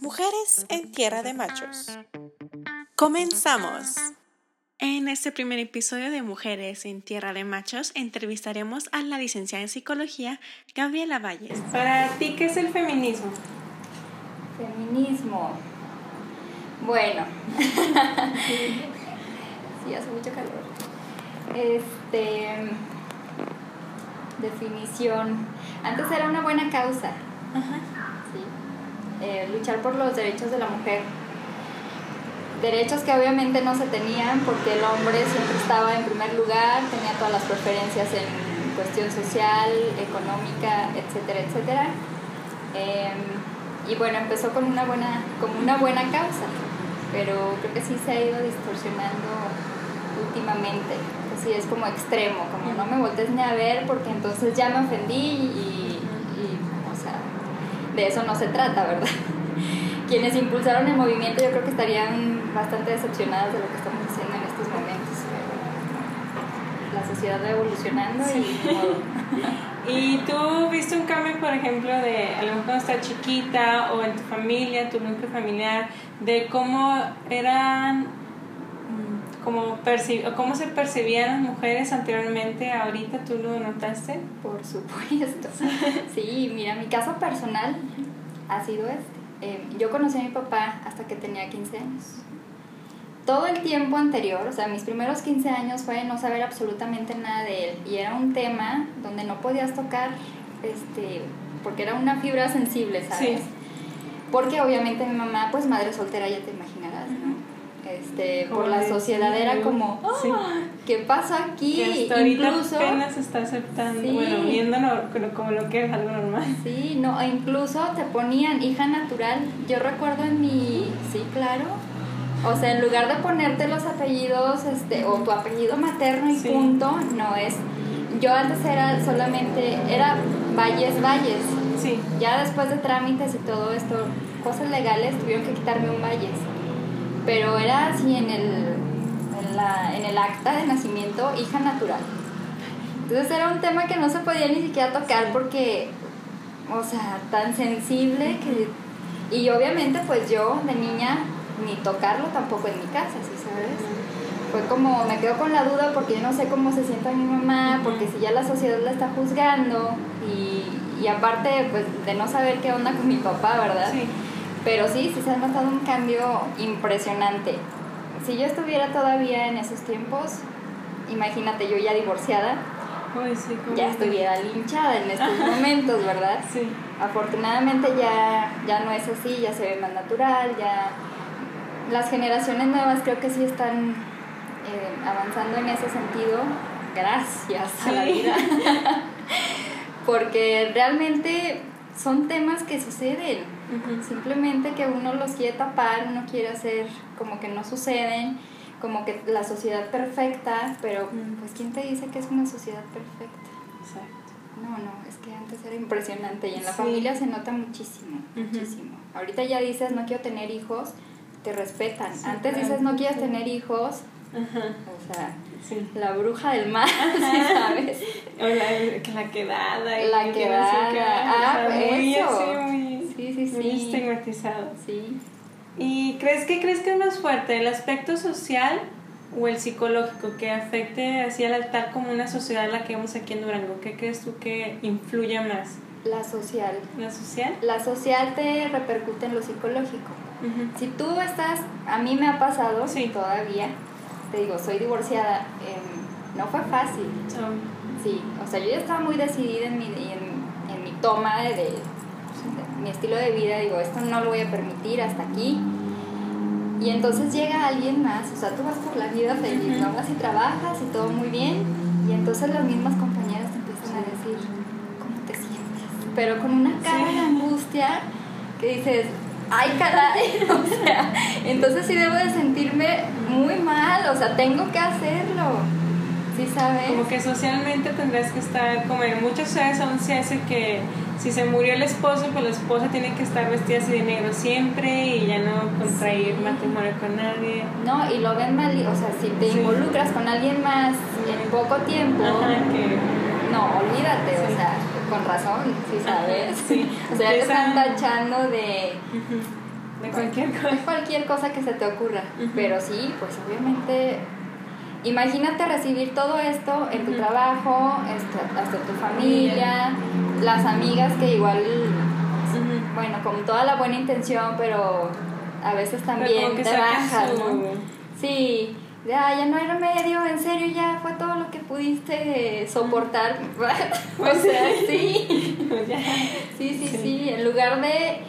Mujeres en Tierra de Machos. Comenzamos. En este primer episodio de Mujeres en Tierra de Machos entrevistaremos a la licenciada en psicología Gabriela Valles. Para ti, ¿qué es el feminismo? Feminismo. Bueno. sí, hace mucho calor. Este. Definición. Antes era una buena causa. Sí. Eh, luchar por los derechos de la mujer. Derechos que obviamente no se tenían porque el hombre siempre estaba en primer lugar, tenía todas las preferencias en cuestión social, económica, etcétera, etcétera. Em, y bueno, empezó con una buena, como una buena causa, pero creo que sí se ha ido distorsionando últimamente. Así es como extremo, como no me voltees ni a ver porque entonces ya me ofendí y, de eso no se trata, ¿verdad? Quienes impulsaron el movimiento yo creo que estarían bastante decepcionadas de lo que estamos haciendo en estos momentos. La sociedad va evolucionando y ¿Y tú viste un cambio, por ejemplo, de a lo mejor cuando estás chiquita o en tu familia, tu núcleo familiar, de cómo eran, como cómo se percibían las mujeres anteriormente, ahorita tú lo notaste? Por supuesto. Sí, mira, mi caso personal ha sido este. Eh, yo conocí a mi papá hasta que tenía 15 años. Todo el tiempo anterior, o sea, mis primeros 15 años fue no saber absolutamente nada de él. Y era un tema donde no podías tocar, este, porque era una fibra sensible, ¿sabes? Sí. Porque obviamente mi mamá, pues madre soltera, ya te imaginarás. Este, por la sociedad era como, sí. "Ah, ¿qué pasa aquí? Que hasta Incluso... apenas está aceptando, Sí. bueno, viéndolo como- lo que es algo normal. Sí, no, e incluso te ponían hija natural. Yo recuerdo en mi, sí, claro. O sea, en lugar de ponerte los apellidos, este, o tu apellido materno y Sí. punto, no es. Yo antes era solamente, era Valles Valles. Sí, Ya después de trámites y todo esto, cosas legales, tuvieron que quitarme un Valles. Pero era así en el, en, la, en el acta de nacimiento, hija natural. Entonces era un tema que no se podía ni siquiera tocar porque, o sea, tan sensible que... Y obviamente pues yo de niña ni tocarlo tampoco en mi casa, ¿sí sabes? Fue como, me quedo con la duda porque yo no sé cómo se sienta mi mamá, porque si ya la sociedad la está juzgando y, y aparte pues de no saber qué onda con mi papá, ¿verdad? sí. Pero sí, sí se ha notado un cambio impresionante. Si yo estuviera todavía en esos tiempos, imagínate yo ya divorciada, sí, ya estuviera linchada en estos momentos, ¿verdad? Sí. Afortunadamente ya, ya no es así, ya se ve más natural, ya las generaciones nuevas creo que sí están eh, avanzando en ese sentido, gracias a la vida, porque realmente son temas que suceden, simplemente que uno los quiere tapar, uno quiere hacer como que no suceden, como que la sociedad perfecta, pero pues ¿quién te dice que es una sociedad perfecta? Exacto. No, no, es que antes era impresionante y en la Sí. familia se nota muchísimo, muchísimo. Ahorita ya dices no quiero tener hijos, te respetan. Sí, antes claro. dices no quieres tener hijos, Ajá. o sea, la bruja del mar, ¿sí sabes? O la, que la quedada. y La que quedada. qué, Ah, o sea, muy eso. así, muy, Sí, sí, muy estigmatizado. Sí. ¿Y crees que crees que es más fuerte el aspecto social o el psicológico que afecte así al altar como una sociedad la que vemos aquí en Durango? ¿Qué crees tú que influye más? La social. ¿La social? La social te repercute en lo psicológico. Si tú estás, a mí me ha pasado Sí. todavía, te digo, soy divorciada, em, no fue fácil. Sí, o sea, yo ya estaba muy decidida en mi, en, en mi toma de, de mi estilo de vida, digo, esto no lo voy a permitir hasta aquí. Y entonces llega alguien más, o sea, tú vas por la vida feliz, ¿no? Vas y trabajas y todo muy bien, y entonces las mismas compañeras te empiezan a decir, ¿cómo te sientes? Pero con una cara Sí. de angustia que dices, ¡ay, caray! o sea, entonces sí debo de sentirme muy mal, o sea, tengo que hacerlo, ¿sí sabes? como que socialmente tendrás que estar, como en muchas ciudades aún se hace que si se murió el esposo, pues la esposa tiene que estar vestida así de negro siempre y ya no contraer Sí. matrimonio con nadie. No, y lo ven mal, o sea, si te Sí. involucras con alguien más en poco tiempo, Ajá, que no, olvídate, Sí. o sea, con razón, sí sabes. o sea, ya te están tachando de. De cualquier cosa. cualquier cosa que se te ocurra. Pero sí, pues obviamente imagínate recibir todo esto en tu trabajo, hasta tu familia, las amigas que igual, bueno, con toda la buena intención, pero a veces también te bajas, Sí, ya, ya no hay remedio, en serio, ya fue todo lo que pudiste soportar. o sea, sí. sí, sí, sí, en lugar de,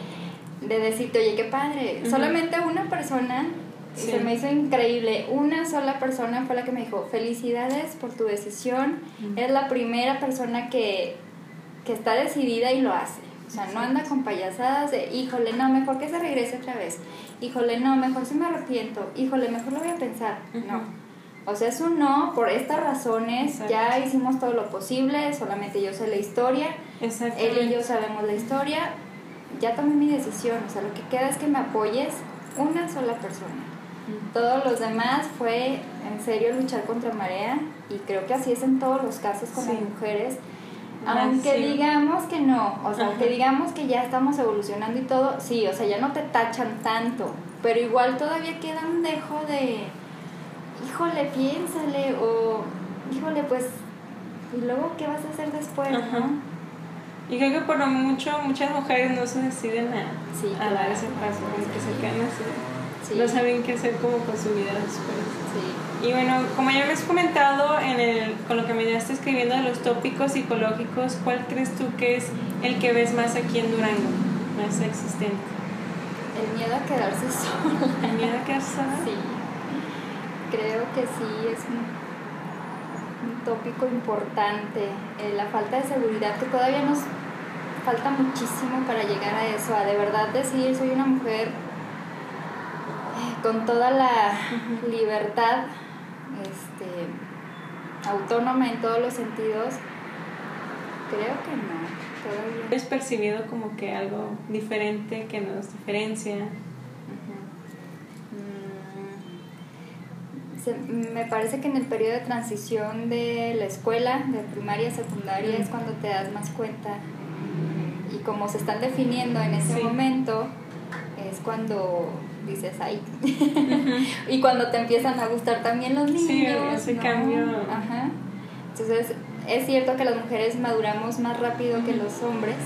de decirte, oye, qué padre, solamente una persona se me hizo increíble. Una sola persona fue la que me dijo, felicidades por tu decisión. Es la primera persona que, que está decidida y lo hace. O sea, no anda con payasadas de, híjole, no, mejor que se regrese otra vez. Híjole, no, mejor si me arrepiento. Híjole, mejor lo voy a pensar. No. O sea, es un no por estas razones. Ya hicimos todo lo posible, solamente yo sé la historia. Él y yo sabemos la historia. Ya tomé mi decisión. O sea, lo que queda es que me apoyes una sola persona. Todos los demás fue en serio luchar contra marea y creo que así es en todos los casos con las mujeres. Aunque digamos que no, o sea, aunque digamos que ya estamos evolucionando y todo, sí, o sea, ya no te tachan tanto, pero igual todavía queda un dejo de, híjole, piénsale, o híjole, pues, y luego, ¿qué vas a hacer después? Y creo que por lo mucho, muchas mujeres no se deciden a, a dar ese paso, que se quedan así no saben qué hacer como con su vida después. Sí. Y bueno, como ya me has comentado en el, con lo que me estás escribiendo de los tópicos psicológicos, ¿cuál crees tú que es el que ves más aquí en Durango, más existente? El miedo a quedarse sola. ¿El miedo a quedarse sola? Sí. Creo que sí, es un, un tópico importante. Eh, la falta de seguridad, que todavía nos falta muchísimo para llegar a eso, a de verdad decir, soy una mujer con toda la libertad este, autónoma en todos los sentidos, creo que no. Todavía. ¿Es percibido como que algo diferente que nos diferencia? Mm, me parece que en el periodo de transición de la escuela, de primaria a secundaria, es cuando te das más cuenta. Y como se están definiendo en ese momento, es cuando dices ahí. y cuando te empiezan a gustar también los niños. Sí, ese cambio. Ajá. Entonces, es cierto que las mujeres maduramos más rápido que los hombres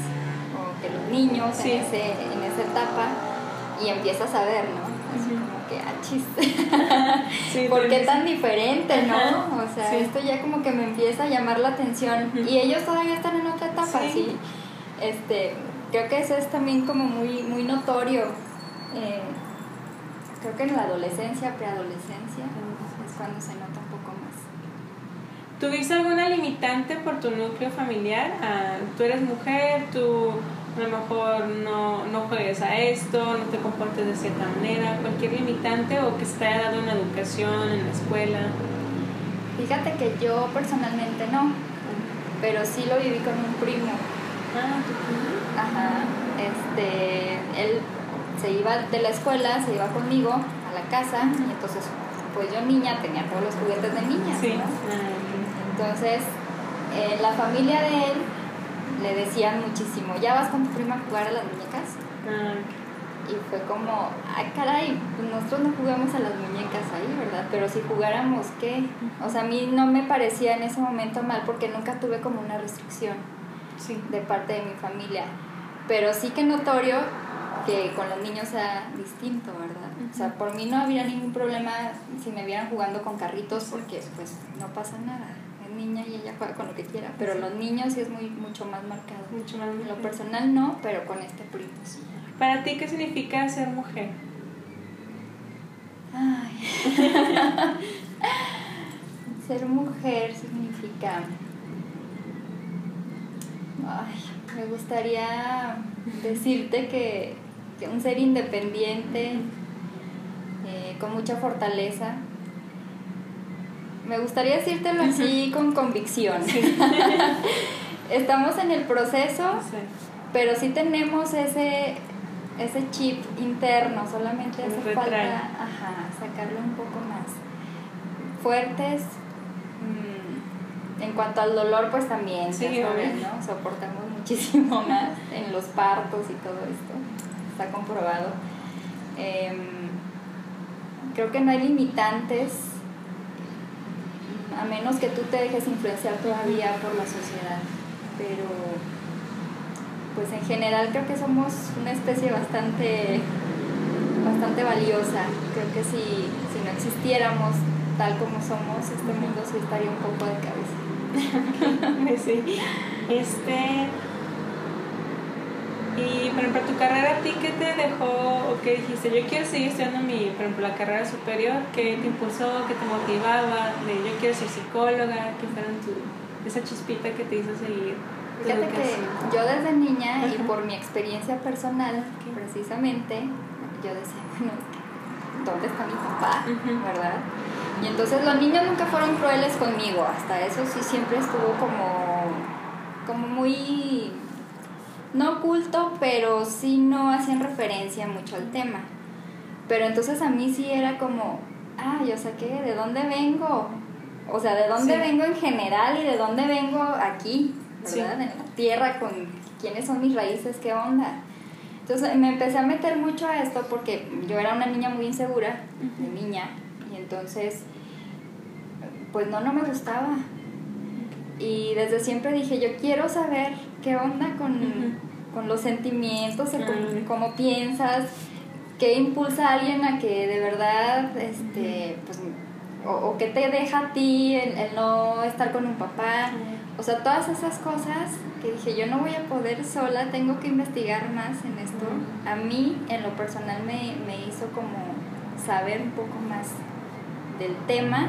o que los niños en, ese, en esa etapa y empiezas a ver, ¿no? Así como que, ah, chiste. ¿Por qué tan diferente, no? O sea, esto ya como que me empieza a llamar la atención y ellos todavía están en otra etapa, sí. Este, creo que eso es también como muy, muy notorio. Eh, creo que en la adolescencia, preadolescencia, es cuando se nota un poco más. ¿Tuviste alguna limitante por tu núcleo familiar? Ah, tú eres mujer, tú a lo mejor no, no juegues a esto, no te comportes de cierta manera, cualquier limitante o que haya dado una educación en la escuela. Fíjate que yo personalmente no, pero sí lo viví con un primo. Ah, tu primo. Ajá, este, él se iba de la escuela, se iba conmigo a la casa y entonces pues yo niña tenía todos los juguetes de niña. Ah, entonces la familia de él le decían muchísimo, ¿ya vas con tu prima a jugar a las muñecas? Ah, y fue como, ay caray, pues nosotros no jugamos a las muñecas ahí, ¿verdad? Pero si jugáramos, ¿qué? O sea, a mí no me parecía en ese momento mal porque nunca tuve como una restricción de parte de mi familia. Pero sí que notorio que con los niños sea distinto, ¿verdad? O sea, por mí no habría ningún problema si me vieran jugando con carritos porque pues no pasa nada. Es niña y ella juega con lo que quiera, pero los niños sí es muy mucho más marcado. Mucho más Lo personal no, pero con este primo sí. ¿Para ti qué significa ser mujer? Ay. ser mujer significa... Ay, me gustaría decirte que un ser independiente, eh, con mucha fortaleza. Me gustaría decírtelo así con convicción. Estamos en el proceso, pero sí tenemos ese, ese chip interno, solamente hace falta sacarlo un poco más. Fuertes, mm, en cuanto al dolor, pues también, soportamos muchísimo más en los partos y todo esto está comprobado. Em, creo que no hay limitantes a menos que tú te dejes influenciar todavía por la sociedad. Pero, pues en general creo que somos una especie bastante, bastante valiosa. Creo que si, si no existiéramos tal como somos, este mundo sí estaría un poco de cabeza. sí. Este y, por ejemplo, tu carrera, ¿a ti qué te dejó o qué dijiste? Yo quiero seguir estudiando mi, por ejemplo, la carrera superior. ¿Qué te impulsó? ¿Qué te motivaba? De yo quiero ser psicóloga. ¿Qué fueron tu, esa chispita que te hizo seguir? Fíjate que yo desde niña y por mi experiencia personal, precisamente, yo decía, bueno, ¿dónde está mi papá? ¿Verdad? Y entonces los niños nunca fueron crueles conmigo, hasta eso sí siempre estuvo como, como muy no oculto, pero sí no hacían referencia mucho al tema. Pero entonces a mí sí era como, ah, yo sé qué, ¿de dónde vengo? O sea, ¿de dónde vengo en general y de dónde vengo aquí? ¿Verdad? En la tierra, con quiénes son mis raíces, qué onda. Entonces me empecé a meter mucho a esto porque yo era una niña muy insegura, de niña, y entonces, pues no, no me gustaba. Y desde siempre dije, yo quiero saber qué onda con, los sentimientos, cómo, piensas, qué impulsa a alguien a que de verdad, este, pues, o, qué te deja a ti el, no estar con un papá. O sea, todas esas cosas que dije, yo no voy a poder sola, tengo que investigar más en esto. A mí, en lo personal, me, me hizo como saber un poco más del tema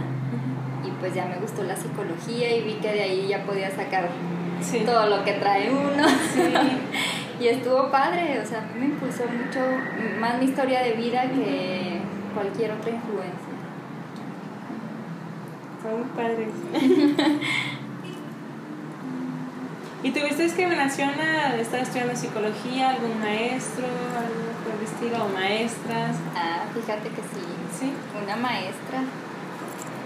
y pues ya me gustó la psicología y vi que de ahí ya podía sacar todo lo que trae uno. y estuvo padre, o sea, a mí me impulsó mucho más mi historia de vida que cualquier otra influencia. Fue muy padre. ¿Y tuviste discriminación a estar estudiando psicología? ¿Algún maestro? ¿Algo por el estilo? ¿O maestras? Ah, fíjate que sí. ¿Sí? Una maestra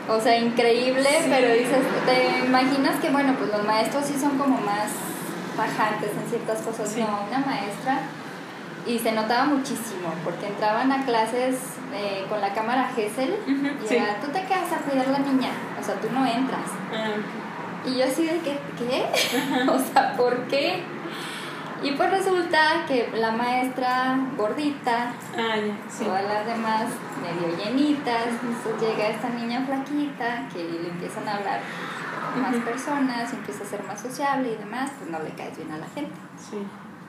o sea, increíble, pero dices, te imaginas que, bueno, pues los maestros sí son como más bajantes en ciertas cosas, no, una maestra, y se notaba muchísimo, porque entraban a clases eh, con la cámara Gesell, y era, tú te quedas a cuidar la niña, o sea, tú no entras. Ah, y yo así de que, ¿qué? o sea, ¿por qué? Y pues resulta que la maestra gordita, ah, todas las demás medio llenitas, entonces llega esta niña flaquita que le empiezan a hablar más personas, empieza a ser más sociable y demás, pues no le caes bien a la gente. Sí.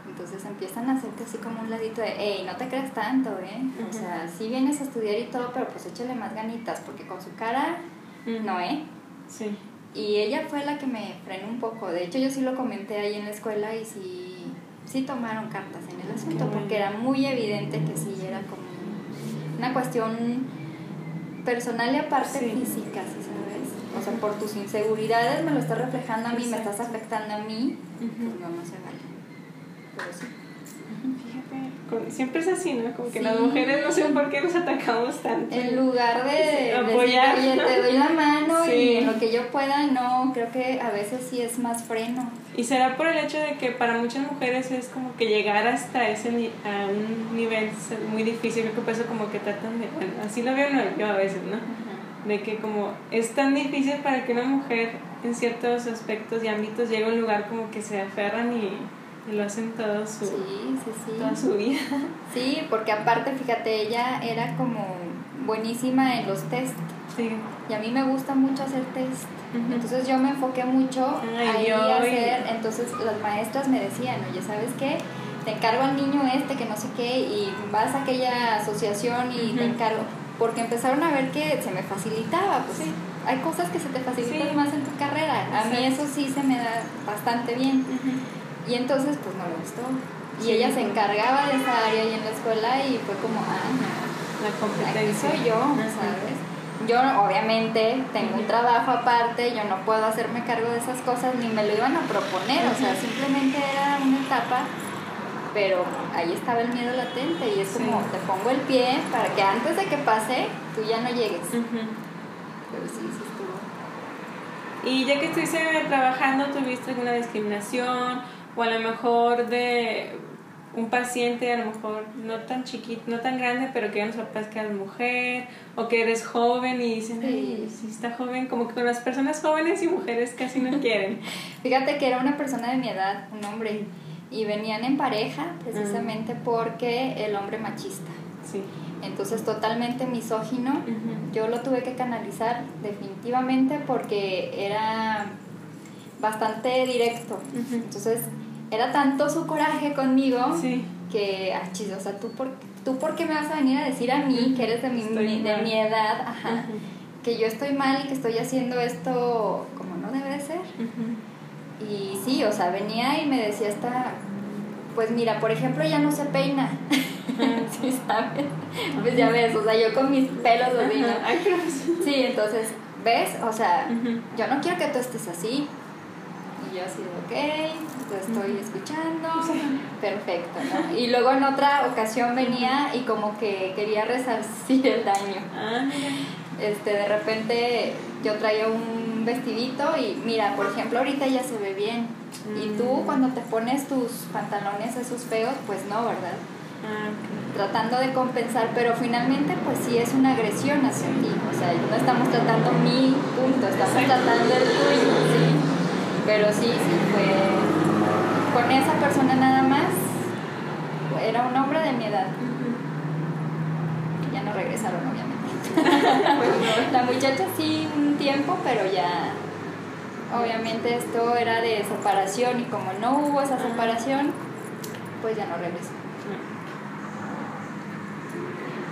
Entonces empiezan a hacerte así como un ladito de, hey, no te creas tanto, ¿eh? O sea, sí vienes a estudiar y todo, pero pues échale más ganitas, porque con su cara, no, ¿eh? Sí. Y ella fue la que me frenó un poco. De hecho, yo sí lo comenté ahí en la escuela y sí sí tomaron cartas en el asunto, porque era muy evidente que sí era como una cuestión personal y aparte física, ¿sabes? O sea, por tus inseguridades me lo estás reflejando a mí, me estás afectando a mí, pues no, no se vale. Pero sí siempre es así, ¿no? Como que las mujeres no sé por qué nos atacamos tanto. En lugar de apoyar, te doy la mano y en lo que yo pueda, no, creo que a veces sí es más freno. Y será por el hecho de que para muchas mujeres es como que llegar hasta ese a un nivel muy difícil, creo que por eso como que tratan de, así lo veo yo a veces, ¿no? De que como es tan difícil para que una mujer en ciertos aspectos y ámbitos llegue a un lugar como que se aferran y y lo hacen todo su, toda su vida. Sí, porque aparte, fíjate, ella era como buenísima en los test. Sí. Y a mí me gusta mucho hacer test. Entonces yo me enfoqué mucho ahí a hacer. Entonces las maestras me decían, oye, ¿sabes qué? Te encargo al niño este que no sé qué y vas a aquella asociación y te encargo. Porque empezaron a ver que se me facilitaba. Pues sí. hay cosas que se te facilitan más en tu carrera. A mí eso sí se me da bastante bien. Y entonces, pues no le gustó. Y ella se encargaba de esa área ahí en la escuela y fue como, ah, no. La competencia. soy yo, ¿sabes? Yo obviamente tengo un trabajo aparte, yo no puedo hacerme cargo de esas cosas, ni me lo iban a proponer, o sea, simplemente era una etapa, pero ahí estaba el miedo latente y es como, te pongo el pie para que antes de que pase, tú ya no llegues. Pero sí, sí estuvo. Y ya que estuviste trabajando, ¿tuviste alguna discriminación? O a lo mejor de un paciente a lo mejor no tan chiquito, no tan grande, pero que ya los papás que eres mujer o que eres joven y dicen, Ay, si está joven, como que con las personas jóvenes y mujeres casi no quieren. Fíjate que era una persona de mi edad, un hombre, y venían en pareja precisamente porque el hombre machista. Sí. Entonces totalmente misógino. Yo lo tuve que canalizar definitivamente porque era bastante directo. Entonces era tanto su coraje conmigo que, ah, o sea, ¿tú por, ¿tú por qué me vas a venir a decir a mí que eres de mi, de mi edad? Ajá, Que yo estoy mal y que estoy haciendo esto como no debe de ser. Y sí, o sea, venía y me decía esta, pues mira, por ejemplo, ya no se peina. sí, ¿sabes? Pues ya ves, o sea, yo con mis pelos así, ¿no? Sí, entonces, ¿ves? O sea, yo no quiero que tú estés así. Y yo así, ok, te estoy escuchando, perfecto, ¿no? Y luego en otra ocasión venía y como que quería resarcir el daño. Ah, este, de repente yo traía un vestidito y mira, por ejemplo, ahorita ya se ve bien. Y tú mm. cuando te pones tus pantalones esos feos, pues no, ¿verdad? Ah, tratando de compensar, pero finalmente pues sí es una agresión hacia ti, o sea, no estamos tratando mi punto, estamos tratando el tuyo, sí, pero sí, sí, fue con esa persona nada más, era un hombre de mi edad, ya no regresaron obviamente, la muchacha sí un tiempo, pero ya obviamente esto era de separación y como no hubo esa separación, pues ya no regresó.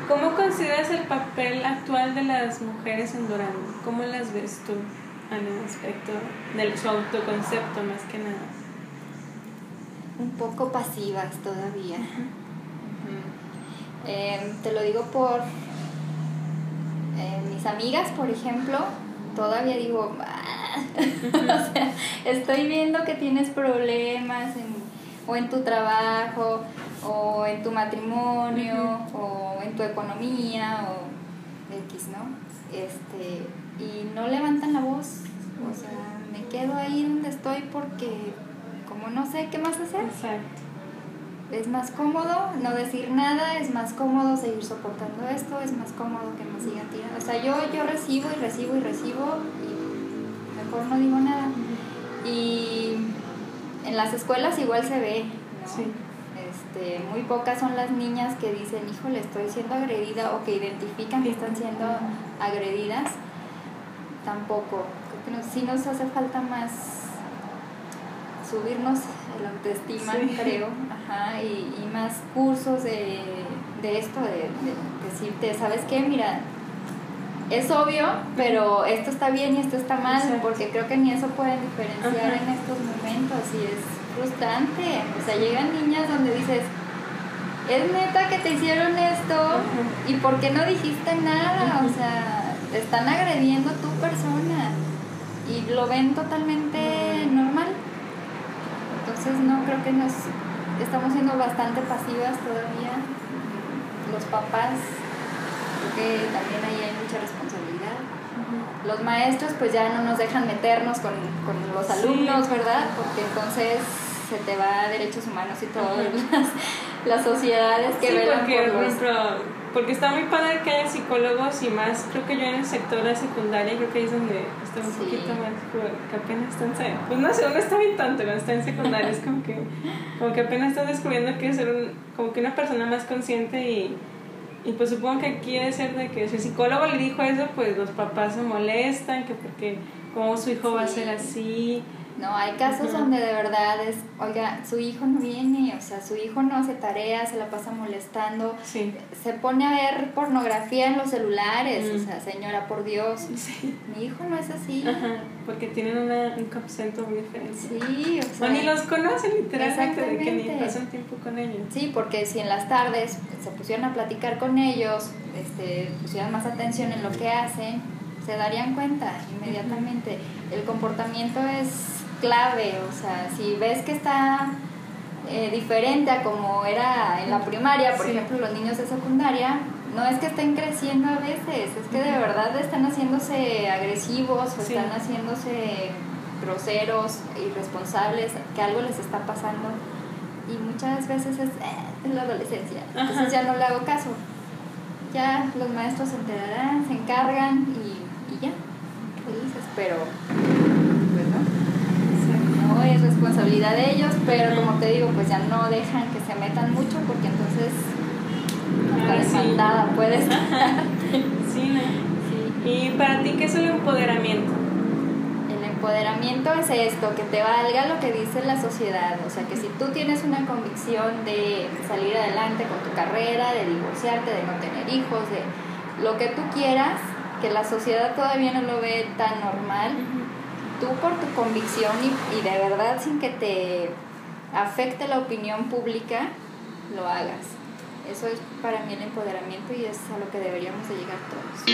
¿Cómo consideras el papel actual de las mujeres en Durango? ¿Cómo las ves tú en el aspecto de su autoconcepto más que nada? Un poco pasivas todavía. Em, te lo digo por eh, mis amigas, por ejemplo, todavía digo, ah". o sea, estoy viendo que tienes problemas o en tu trabajo o en tu matrimonio o en tu economía o X, ¿no? Este, y no levantan la voz, o sea, me quedo ahí donde estoy porque como no sé qué más hacer. Exacto. Es más cómodo no decir nada, es más cómodo seguir soportando esto, es más cómodo que me sigan tirando. O sea, yo, yo recibo y recibo y recibo y mejor no digo nada. Y en las escuelas igual se ve, ¿no? Sí. Este, muy pocas son las niñas que dicen, híjole, estoy siendo agredida o que identifican que están siendo agredidas. Tampoco. Creo que sí nos hace falta más subirnos el autoestima, creo, Ajá, y, y, más cursos de, de esto, de, decirte, ¿sabes qué? Mira, es obvio, pero esto está bien y esto está mal, porque creo que ni eso pueden diferenciar en estos momentos y es frustrante. O sea, llegan niñas donde dices, es neta que te hicieron esto y por qué no dijiste nada. O sea, te están agrediendo tu persona y lo ven totalmente normal. Entonces no creo que nos estamos siendo bastante pasivas todavía. Los papás, creo que también ahí hay mucha responsabilidad. Los maestros pues ya no nos dejan meternos con, con los alumnos, ¿verdad? Porque entonces se te va a derechos humanos y todas las, sociedades que sí, porque, por porque está muy padre que haya psicólogos y más, creo que yo en el sector de secundaria, creo que es donde está un poquito más, que apenas están, pues no sé, uno está bien tanto cuando está en secundaria, es como que, como que apenas estás descubriendo que es ser un, como que una persona más consciente y, y pues supongo que quiere ser de que si el psicólogo le dijo eso, pues los papás se molestan, que porque cómo su hijo va a ser así, no, hay casos donde de verdad es, oiga, su hijo no viene, o sea, su hijo no hace tareas, se la pasa molestando, se pone a ver pornografía en los celulares, o sea, señora, por Dios, mi hijo no es así. porque tienen una, un concepto muy diferente. Sí, o sea. O ni los conocen literalmente, de que ni pasan tiempo con ellos. Sí, porque si en las tardes se pusieron a platicar con ellos, este, pusieran más atención en lo que hacen, se darían cuenta inmediatamente. El comportamiento es clave, o sea, si ves que está eh, diferente a como era en la primaria, por ejemplo, los niños de secundaria, no es que estén creciendo a veces, es que de verdad están haciéndose agresivos o están haciéndose groseros, irresponsables, que algo les está pasando. y muchas veces es, eh, la adolescencia. Entonces ya no le hago caso. Ya los maestros se enterarán, se encargan y, y ya, felices, pero es responsabilidad de ellos, pero como te digo, pues ya no dejan que se metan mucho porque entonces hasta puedes sí, ¿no? sí. ¿Y para ti qué es el empoderamiento? empoderamiento es esto, que te valga lo que dice la sociedad. O sea, que si tú tienes una convicción de salir adelante con tu carrera, de divorciarte, de no tener hijos, de lo que tú quieras, que la sociedad todavía no lo ve tan normal, tú por tu convicción y, y de verdad sin que te afecte la opinión pública, lo hagas. Eso es para mí el empoderamiento y es a lo que deberíamos de llegar todos.